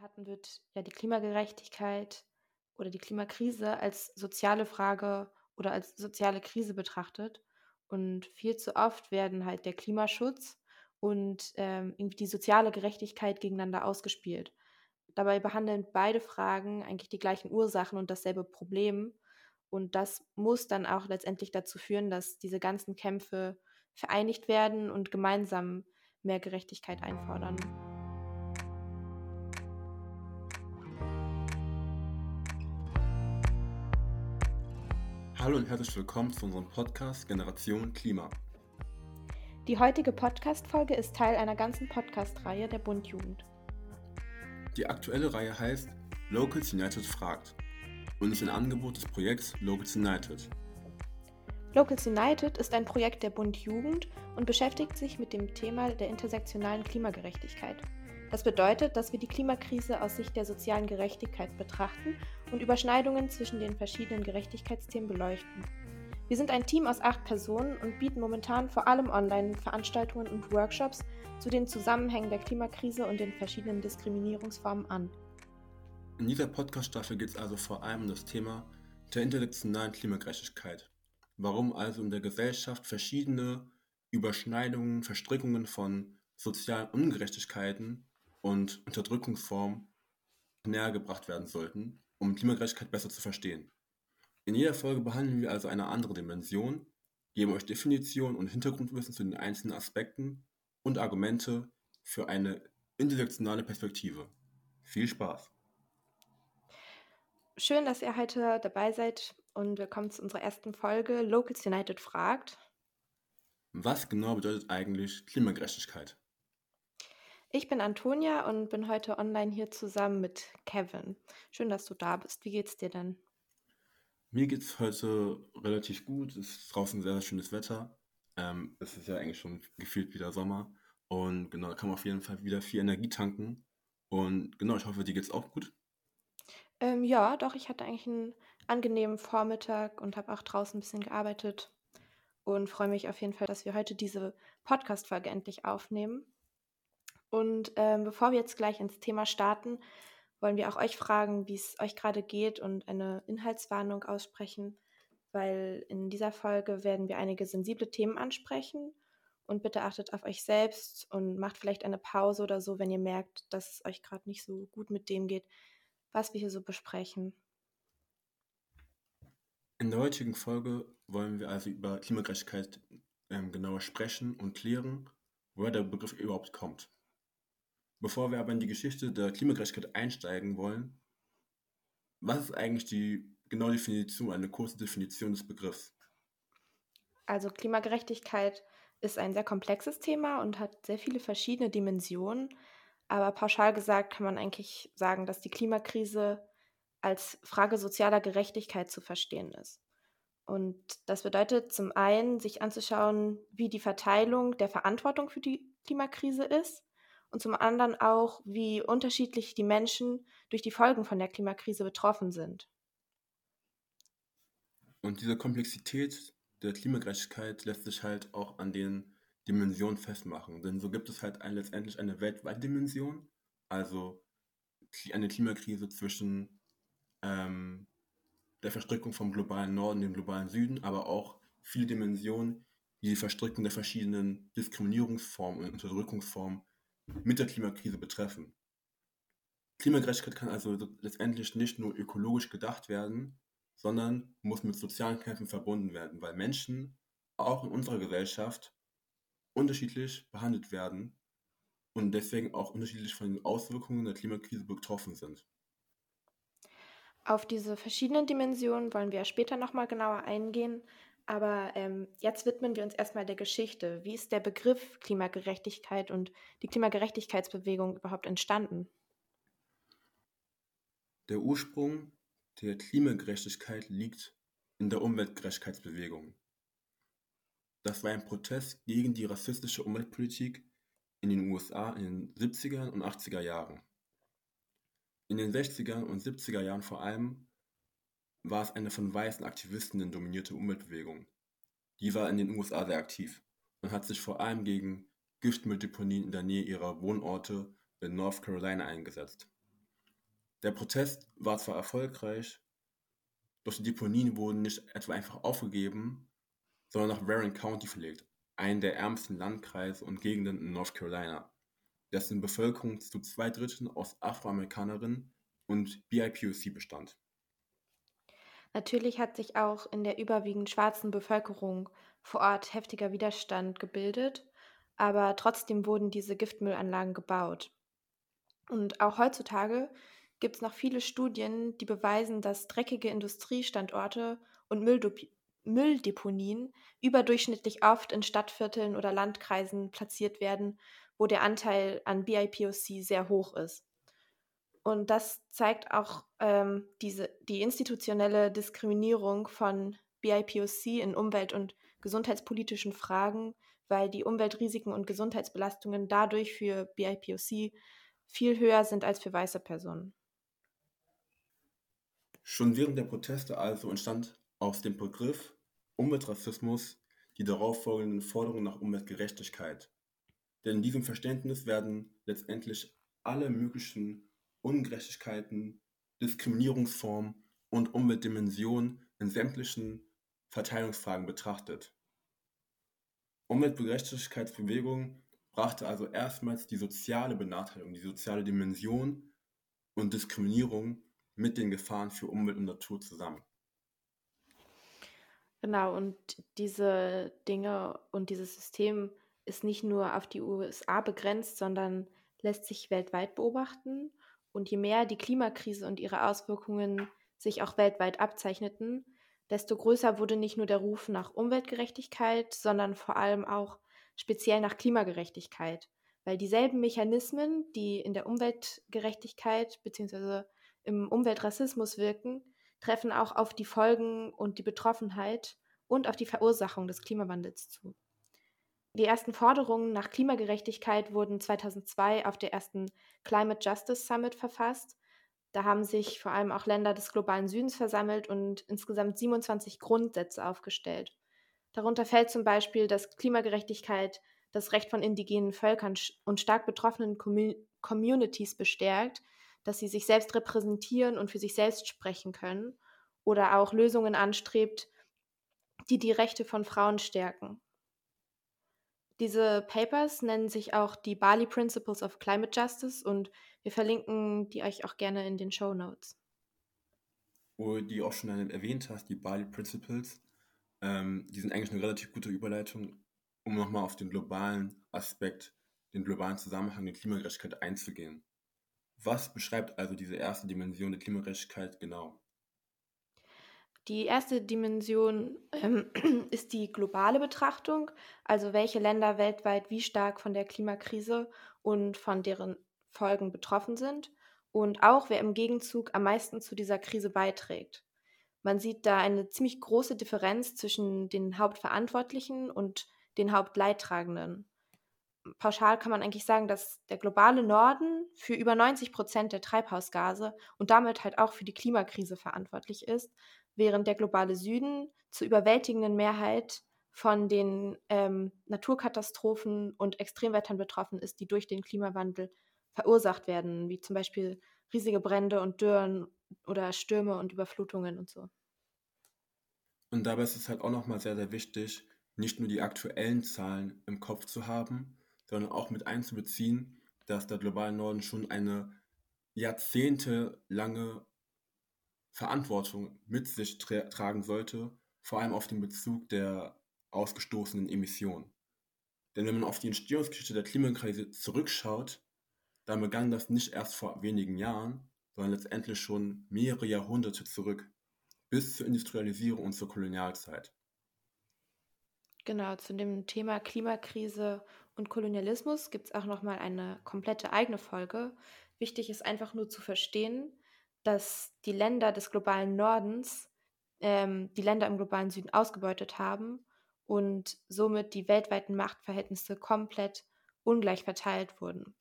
hatten, wird ja die Klimagerechtigkeit oder die Klimakrise als soziale Frage oder als soziale Krise betrachtet. Und viel zu oft werden halt der Klimaschutz und ähm, irgendwie die soziale Gerechtigkeit gegeneinander ausgespielt. Dabei behandeln beide Fragen eigentlich die gleichen Ursachen und dasselbe Problem. Und das muss dann auch letztendlich dazu führen, dass diese ganzen Kämpfe vereinigt werden und gemeinsam mehr Gerechtigkeit einfordern. Hallo und herzlich willkommen zu unserem Podcast Generation Klima. Die heutige Podcast-Folge ist Teil einer ganzen Podcast-Reihe der Bundjugend. Die aktuelle Reihe heißt Locals United fragt und ist ein Angebot des Projekts Locals United. Locals United ist ein Projekt der Bundjugend und beschäftigt sich mit dem Thema der intersektionalen Klimagerechtigkeit. Das bedeutet, dass wir die Klimakrise aus Sicht der sozialen Gerechtigkeit betrachten und Überschneidungen zwischen den verschiedenen Gerechtigkeitsthemen beleuchten. Wir sind ein Team aus acht Personen und bieten momentan vor allem online Veranstaltungen und Workshops zu den Zusammenhängen der Klimakrise und den verschiedenen Diskriminierungsformen an. In dieser Podcast-Staffel geht es also vor allem um das Thema der intersektionalen Klimagerechtigkeit. Warum also in der Gesellschaft verschiedene Überschneidungen, Verstrickungen von sozialen Ungerechtigkeiten und Unterdrückungsformen näher gebracht werden sollten, um Klimagerechtigkeit besser zu verstehen. In jeder Folge behandeln wir also eine andere Dimension, geben euch Definitionen und Hintergrundwissen zu den einzelnen Aspekten und Argumente für eine intersektionale Perspektive. Viel Spaß! Schön, dass ihr heute dabei seid und willkommen zu unserer ersten Folge Locals United fragt. Was genau bedeutet eigentlich Klimagerechtigkeit? Ich bin Antonia und bin heute online hier zusammen mit Kevin. Schön, dass du da bist. Wie geht's dir denn? Mir geht's heute relativ gut. Es ist draußen sehr, sehr schönes Wetter. Ähm, es ist ja eigentlich schon gefühlt wieder Sommer. Und genau, da kann man auf jeden Fall wieder viel Energie tanken. Und genau, ich hoffe, dir geht's auch gut. Ähm, ja, doch, ich hatte eigentlich einen angenehmen Vormittag und habe auch draußen ein bisschen gearbeitet und freue mich auf jeden Fall, dass wir heute diese Podcast-Folge endlich aufnehmen. Und ähm, bevor wir jetzt gleich ins Thema starten, wollen wir auch euch fragen, wie es euch gerade geht und eine Inhaltswarnung aussprechen, weil in dieser Folge werden wir einige sensible Themen ansprechen. Und bitte achtet auf euch selbst und macht vielleicht eine Pause oder so, wenn ihr merkt, dass es euch gerade nicht so gut mit dem geht, was wir hier so besprechen. In der heutigen Folge wollen wir also über Klimagerechtigkeit ähm, genauer sprechen und klären, woher der Begriff überhaupt kommt. Bevor wir aber in die Geschichte der Klimagerechtigkeit einsteigen wollen, was ist eigentlich die genaue Definition, eine kurze Definition des Begriffs? Also Klimagerechtigkeit ist ein sehr komplexes Thema und hat sehr viele verschiedene Dimensionen. Aber pauschal gesagt kann man eigentlich sagen, dass die Klimakrise als Frage sozialer Gerechtigkeit zu verstehen ist. Und das bedeutet zum einen, sich anzuschauen, wie die Verteilung der Verantwortung für die Klimakrise ist und zum anderen auch, wie unterschiedlich die Menschen durch die Folgen von der Klimakrise betroffen sind. Und diese Komplexität der Klimagerechtigkeit lässt sich halt auch an den Dimensionen festmachen. Denn so gibt es halt ein, letztendlich eine weltweite Dimension, also eine Klimakrise zwischen ähm, der Verstrickung vom globalen Norden und dem globalen Süden, aber auch viele Dimensionen, wie die Verstrickung der verschiedenen Diskriminierungsformen und Unterdrückungsformen mit der Klimakrise betreffen. Klimagerechtigkeit kann also letztendlich nicht nur ökologisch gedacht werden, sondern muss mit sozialen Kämpfen verbunden werden, weil Menschen auch in unserer Gesellschaft unterschiedlich behandelt werden und deswegen auch unterschiedlich von den Auswirkungen der Klimakrise betroffen sind. Auf diese verschiedenen Dimensionen wollen wir später nochmal genauer eingehen. Aber ähm, jetzt widmen wir uns erstmal der Geschichte. Wie ist der Begriff Klimagerechtigkeit und die Klimagerechtigkeitsbewegung überhaupt entstanden? Der Ursprung der Klimagerechtigkeit liegt in der Umweltgerechtigkeitsbewegung. Das war ein Protest gegen die rassistische Umweltpolitik in den USA in den 70er und 80er Jahren. In den 60er und 70er Jahren vor allem war es eine von weißen Aktivistinnen dominierte Umweltbewegung. Die war in den USA sehr aktiv und hat sich vor allem gegen Giftmülldeponien in der Nähe ihrer Wohnorte in North Carolina eingesetzt. Der Protest war zwar erfolgreich, doch die Deponien wurden nicht etwa einfach aufgegeben, sondern nach Warren County verlegt, einen der ärmsten Landkreise und Gegenden in North Carolina, dessen Bevölkerung zu zwei Dritteln aus Afroamerikanerinnen und BIPOC bestand. Natürlich hat sich auch in der überwiegend schwarzen Bevölkerung vor Ort heftiger Widerstand gebildet, aber trotzdem wurden diese Giftmüllanlagen gebaut. Und auch heutzutage gibt es noch viele Studien, die beweisen, dass dreckige Industriestandorte und Mülldeponien überdurchschnittlich oft in Stadtvierteln oder Landkreisen platziert werden, wo der Anteil an BIPOC sehr hoch ist. Und das zeigt auch ähm, diese, die institutionelle Diskriminierung von BIPOC in umwelt- und gesundheitspolitischen Fragen, weil die Umweltrisiken und Gesundheitsbelastungen dadurch für BIPOC viel höher sind als für weiße Personen. Schon während der Proteste also entstand aus dem Begriff Umweltrassismus die darauffolgenden Forderungen nach Umweltgerechtigkeit. Denn in diesem Verständnis werden letztendlich alle möglichen Ungerechtigkeiten, Diskriminierungsformen und Umweltdimensionen in sämtlichen Verteilungsfragen betrachtet. Umweltgerechtigkeitsbewegung brachte also erstmals die soziale Benachteiligung, die soziale Dimension und Diskriminierung mit den Gefahren für Umwelt und Natur zusammen. Genau, und diese Dinge und dieses System ist nicht nur auf die USA begrenzt, sondern lässt sich weltweit beobachten. Und je mehr die Klimakrise und ihre Auswirkungen sich auch weltweit abzeichneten, desto größer wurde nicht nur der Ruf nach Umweltgerechtigkeit, sondern vor allem auch speziell nach Klimagerechtigkeit, weil dieselben Mechanismen, die in der Umweltgerechtigkeit bzw. im Umweltrassismus wirken, treffen auch auf die Folgen und die Betroffenheit und auf die Verursachung des Klimawandels zu. Die ersten Forderungen nach Klimagerechtigkeit wurden 2002 auf der ersten Climate Justice Summit verfasst. Da haben sich vor allem auch Länder des globalen Südens versammelt und insgesamt 27 Grundsätze aufgestellt. Darunter fällt zum Beispiel, dass Klimagerechtigkeit das Recht von indigenen Völkern und stark betroffenen Communities bestärkt, dass sie sich selbst repräsentieren und für sich selbst sprechen können oder auch Lösungen anstrebt, die die Rechte von Frauen stärken. Diese Papers nennen sich auch die Bali Principles of Climate Justice und wir verlinken die euch auch gerne in den Show Notes. Wo du auch schon erwähnt hast, die Bali Principles, ähm, die sind eigentlich eine relativ gute Überleitung, um nochmal auf den globalen Aspekt, den globalen Zusammenhang der Klimagerechtigkeit einzugehen. Was beschreibt also diese erste Dimension der Klimagerechtigkeit genau? Die erste Dimension ähm, ist die globale Betrachtung, also welche Länder weltweit wie stark von der Klimakrise und von deren Folgen betroffen sind und auch wer im Gegenzug am meisten zu dieser Krise beiträgt. Man sieht da eine ziemlich große Differenz zwischen den Hauptverantwortlichen und den Hauptleidtragenden pauschal kann man eigentlich sagen, dass der globale Norden für über 90 Prozent der Treibhausgase und damit halt auch für die Klimakrise verantwortlich ist, während der globale Süden zur überwältigenden Mehrheit von den ähm, Naturkatastrophen und Extremwettern betroffen ist, die durch den Klimawandel verursacht werden, wie zum Beispiel riesige Brände und Dürren oder Stürme und Überflutungen und so. Und dabei ist es halt auch nochmal sehr, sehr wichtig, nicht nur die aktuellen Zahlen im Kopf zu haben, sondern auch mit einzubeziehen, dass der globale Norden schon eine jahrzehntelange Verantwortung mit sich tra tragen sollte, vor allem auf den Bezug der ausgestoßenen Emissionen. Denn wenn man auf die Entstehungsgeschichte der Klimakrise zurückschaut, dann begann das nicht erst vor wenigen Jahren, sondern letztendlich schon mehrere Jahrhunderte zurück, bis zur Industrialisierung und zur Kolonialzeit. Genau, zu dem Thema Klimakrise und Kolonialismus gibt es auch nochmal eine komplette eigene Folge. Wichtig ist einfach nur zu verstehen, dass die Länder des globalen Nordens ähm, die Länder im globalen Süden ausgebeutet haben und somit die weltweiten Machtverhältnisse komplett ungleich verteilt wurden.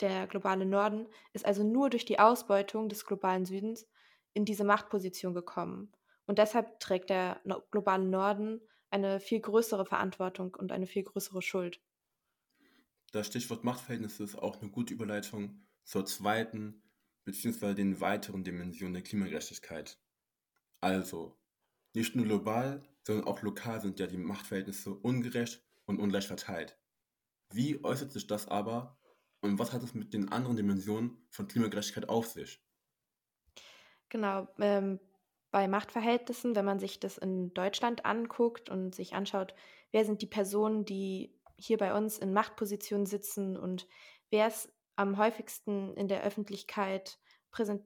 Der globale Norden ist also nur durch die Ausbeutung des globalen Südens in diese Machtposition gekommen. Und deshalb trägt der globale Norden eine viel größere Verantwortung und eine viel größere Schuld. Das Stichwort Machtverhältnisse ist auch eine gute Überleitung zur zweiten bzw. den weiteren Dimensionen der Klimagerechtigkeit. Also, nicht nur global, sondern auch lokal sind ja die Machtverhältnisse ungerecht und ungleich verteilt. Wie äußert sich das aber und was hat es mit den anderen Dimensionen von Klimagerechtigkeit auf sich? Genau, ähm, bei Machtverhältnissen, wenn man sich das in Deutschland anguckt und sich anschaut, wer sind die Personen, die hier bei uns in Machtpositionen sitzen und wer ist am häufigsten in der Öffentlichkeit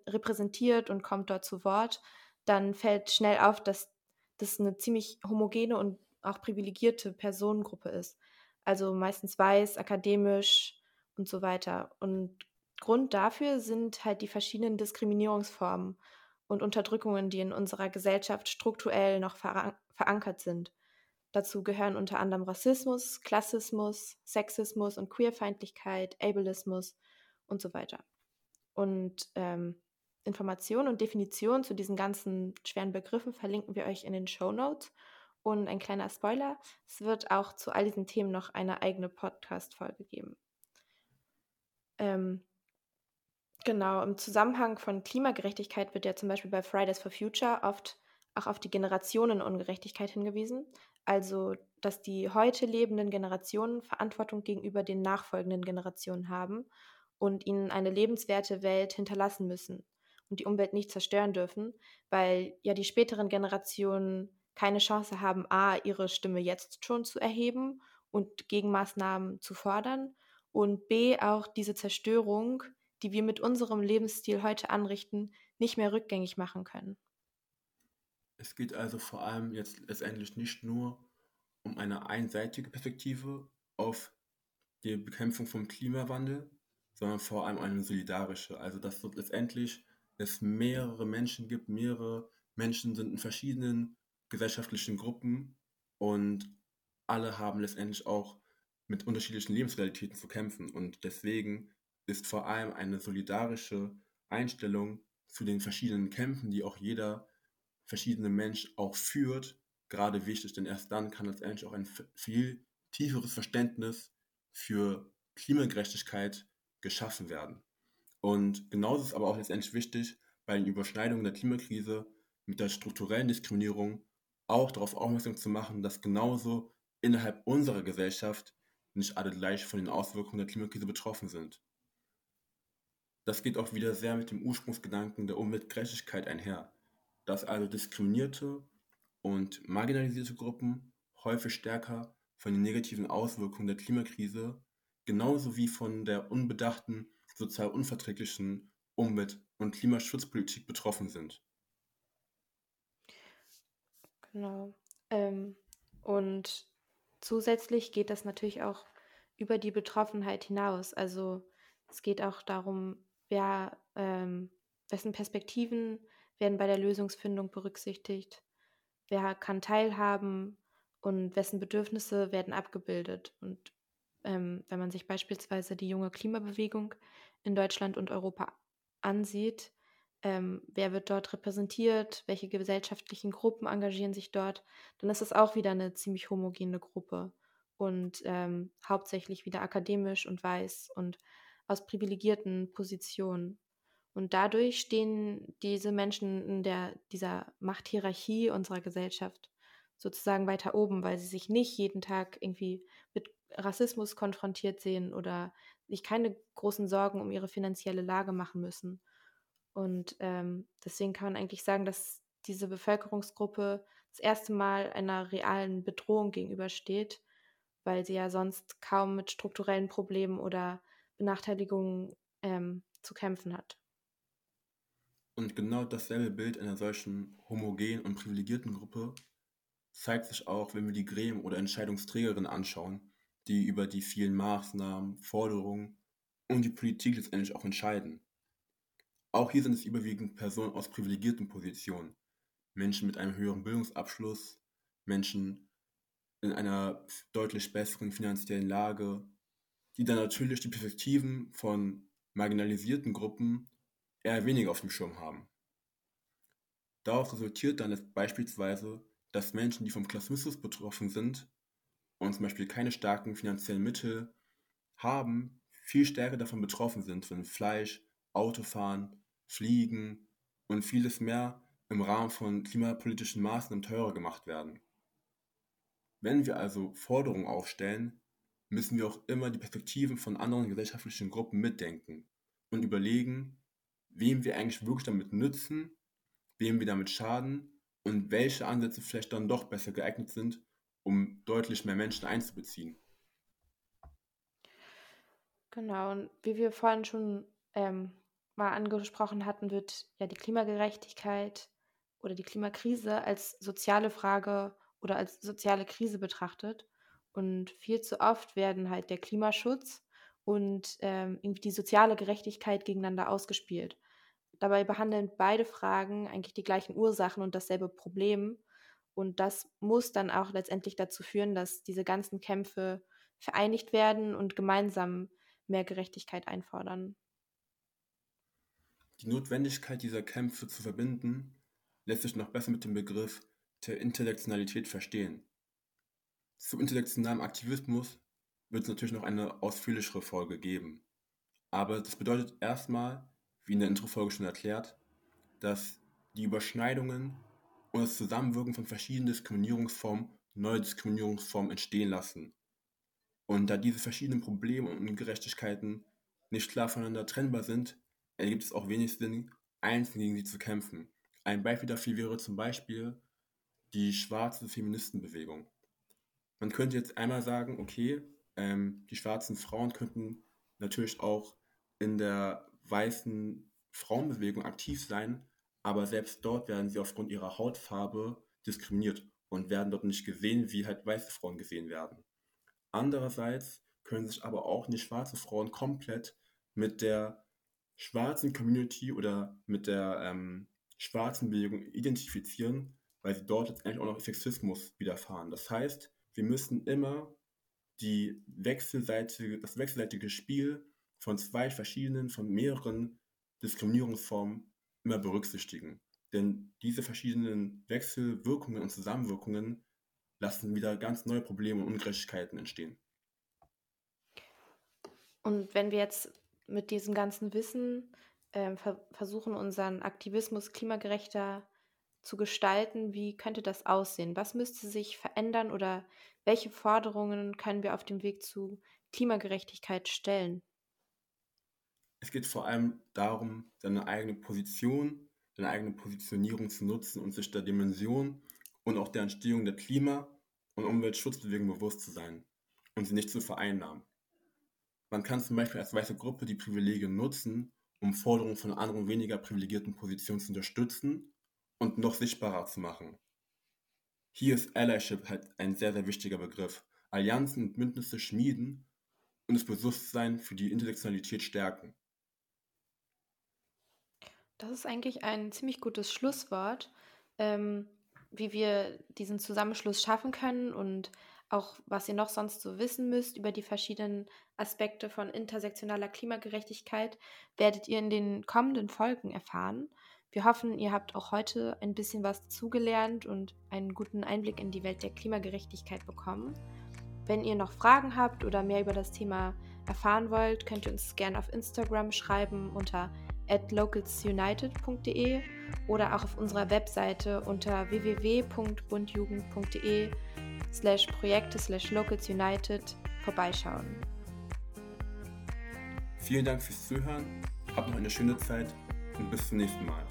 repräsentiert und kommt dort zu Wort, dann fällt schnell auf, dass das eine ziemlich homogene und auch privilegierte Personengruppe ist. Also meistens weiß, akademisch und so weiter. Und Grund dafür sind halt die verschiedenen Diskriminierungsformen und Unterdrückungen, die in unserer Gesellschaft strukturell noch verankert sind. Dazu gehören unter anderem Rassismus, Klassismus, Sexismus und Queerfeindlichkeit, Ableismus und so weiter. Und ähm, Informationen und Definitionen zu diesen ganzen schweren Begriffen verlinken wir euch in den Show Notes. Und ein kleiner Spoiler, es wird auch zu all diesen Themen noch eine eigene Podcast-Folge geben. Ähm, genau, im Zusammenhang von Klimagerechtigkeit wird ja zum Beispiel bei Fridays for Future oft auch auf die Generationenungerechtigkeit hingewiesen. Also, dass die heute lebenden Generationen Verantwortung gegenüber den nachfolgenden Generationen haben und ihnen eine lebenswerte Welt hinterlassen müssen und die Umwelt nicht zerstören dürfen, weil ja die späteren Generationen keine Chance haben, a, ihre Stimme jetzt schon zu erheben und Gegenmaßnahmen zu fordern und b, auch diese Zerstörung, die wir mit unserem Lebensstil heute anrichten, nicht mehr rückgängig machen können. Es geht also vor allem jetzt letztendlich nicht nur um eine einseitige Perspektive auf die Bekämpfung vom Klimawandel, sondern vor allem eine solidarische. Also dass dort letztendlich es mehrere Menschen gibt, mehrere Menschen sind in verschiedenen gesellschaftlichen Gruppen und alle haben letztendlich auch mit unterschiedlichen Lebensrealitäten zu kämpfen. Und deswegen ist vor allem eine solidarische Einstellung zu den verschiedenen Kämpfen, die auch jeder verschiedene Mensch auch führt, gerade wichtig, denn erst dann kann letztendlich auch ein viel tieferes Verständnis für Klimagerechtigkeit geschaffen werden. Und genauso ist aber auch letztendlich wichtig, bei den Überschneidungen der Klimakrise mit der strukturellen Diskriminierung auch darauf aufmerksam zu machen, dass genauso innerhalb unserer Gesellschaft nicht alle gleich von den Auswirkungen der Klimakrise betroffen sind. Das geht auch wieder sehr mit dem Ursprungsgedanken der Umweltgerechtigkeit einher, dass also diskriminierte und marginalisierte Gruppen häufig stärker von den negativen Auswirkungen der Klimakrise genauso wie von der unbedachten, sozial unverträglichen Umwelt- und Klimaschutzpolitik betroffen sind. Genau. Ähm, und zusätzlich geht das natürlich auch über die Betroffenheit hinaus. Also es geht auch darum, wer, ähm, wessen Perspektiven werden bei der Lösungsfindung berücksichtigt, wer kann teilhaben und wessen Bedürfnisse werden abgebildet. Und ähm, wenn man sich beispielsweise die junge Klimabewegung in Deutschland und Europa ansieht, ähm, wer wird dort repräsentiert, welche gesellschaftlichen Gruppen engagieren sich dort, dann ist es auch wieder eine ziemlich homogene Gruppe und ähm, hauptsächlich wieder akademisch und weiß und aus privilegierten Positionen. Und dadurch stehen diese Menschen in der, dieser Machthierarchie unserer Gesellschaft sozusagen weiter oben, weil sie sich nicht jeden Tag irgendwie mit Rassismus konfrontiert sehen oder sich keine großen Sorgen um ihre finanzielle Lage machen müssen. Und ähm, deswegen kann man eigentlich sagen, dass diese Bevölkerungsgruppe das erste Mal einer realen Bedrohung gegenübersteht, weil sie ja sonst kaum mit strukturellen Problemen oder Benachteiligungen ähm, zu kämpfen hat. Und genau dasselbe Bild einer solchen homogenen und privilegierten Gruppe zeigt sich auch, wenn wir die Gremien oder Entscheidungsträgerinnen anschauen, die über die vielen Maßnahmen, Forderungen und die Politik letztendlich auch entscheiden. Auch hier sind es überwiegend Personen aus privilegierten Positionen, Menschen mit einem höheren Bildungsabschluss, Menschen in einer deutlich besseren finanziellen Lage, die dann natürlich die Perspektiven von marginalisierten Gruppen eher weniger auf dem Schirm haben. Daraus resultiert dann beispielsweise, dass Menschen, die vom Klassismus betroffen sind und zum Beispiel keine starken finanziellen Mittel haben, viel stärker davon betroffen sind, wenn Fleisch, Autofahren Fliegen und vieles mehr im Rahmen von klimapolitischen Maßnahmen teurer gemacht werden. Wenn wir also Forderungen aufstellen, müssen wir auch immer die Perspektiven von anderen gesellschaftlichen Gruppen mitdenken und überlegen, wem wir eigentlich wirklich damit nützen, wem wir damit schaden und welche Ansätze vielleicht dann doch besser geeignet sind, um deutlich mehr Menschen einzubeziehen. Genau, und wie wir vorhin schon ähm, mal angesprochen hatten, wird ja die Klimagerechtigkeit oder die Klimakrise als soziale Frage oder als soziale Krise betrachtet. Und viel zu oft werden halt der Klimaschutz und ähm, irgendwie die soziale Gerechtigkeit gegeneinander ausgespielt. Dabei behandeln beide Fragen eigentlich die gleichen Ursachen und dasselbe Problem. Und das muss dann auch letztendlich dazu führen, dass diese ganzen Kämpfe vereinigt werden und gemeinsam mehr Gerechtigkeit einfordern. Die Notwendigkeit dieser Kämpfe zu verbinden, lässt sich noch besser mit dem Begriff der Intersektionalität verstehen. Zu intersektionalem Aktivismus wird es natürlich noch eine ausführlichere Folge geben. Aber das bedeutet erstmal, wie in der Introfolge schon erklärt, dass die Überschneidungen und das Zusammenwirken von verschiedenen Diskriminierungsformen neue Diskriminierungsformen entstehen lassen. Und da diese verschiedenen Probleme und Ungerechtigkeiten nicht klar voneinander trennbar sind, ergibt es auch wenig Sinn, einzeln gegen sie zu kämpfen. Ein Beispiel dafür wäre zum Beispiel die schwarze Feministenbewegung. Man könnte jetzt einmal sagen, okay, ähm, die schwarzen Frauen könnten natürlich auch in der weißen Frauenbewegung aktiv sein, aber selbst dort werden sie aufgrund ihrer Hautfarbe diskriminiert und werden dort nicht gesehen, wie halt weiße Frauen gesehen werden. Andererseits können sich aber auch nicht schwarze Frauen komplett mit der schwarzen Community oder mit der ähm, schwarzen Bewegung identifizieren, weil sie dort jetzt eigentlich auch noch Sexismus widerfahren. Das heißt, wir müssen immer die wechselseitige, das wechselseitige Spiel von zwei verschiedenen, von mehreren Diskriminierungsformen immer berücksichtigen. Denn diese verschiedenen Wechselwirkungen und Zusammenwirkungen lassen wieder ganz neue Probleme und Ungerechtigkeiten entstehen. Und wenn wir jetzt mit diesem ganzen Wissen äh, ver versuchen, unseren Aktivismus klimagerechter zu gestalten, wie könnte das aussehen? Was müsste sich verändern oder welche Forderungen können wir auf dem Weg zu Klimagerechtigkeit stellen? Es geht vor allem darum, seine eigene Position, seine eigene Positionierung zu nutzen und sich der Dimension und auch der Entstehung der Klima- und Umweltschutzbewegung bewusst zu sein und sie nicht zu vereinnahmen. Man kann zum Beispiel als weiße Gruppe die Privilegien nutzen, um Forderungen von anderen weniger privilegierten Positionen zu unterstützen und noch sichtbarer zu machen. Hier ist Allyship halt ein sehr, sehr wichtiger Begriff. Allianzen und Bündnisse schmieden und das Bewusstsein für die Intersektionalität stärken. Das ist eigentlich ein ziemlich gutes Schlusswort, ähm, wie wir diesen Zusammenschluss schaffen können und auch was ihr noch sonst so wissen müsst über die verschiedenen Aspekte von intersektionaler Klimagerechtigkeit, werdet ihr in den kommenden Folgen erfahren. Wir hoffen, ihr habt auch heute ein bisschen was dazugelernt und einen guten Einblick in die Welt der Klimagerechtigkeit bekommen. Wenn ihr noch Fragen habt oder mehr über das Thema erfahren wollt, könnt ihr uns gerne auf Instagram schreiben unter localsunited.de oder auch auf unserer Webseite unter www.bundjugend.de slash Projekte slash localsunited vorbeischauen. Vielen Dank fürs Zuhören, habt noch eine schöne Zeit und bis zum nächsten Mal.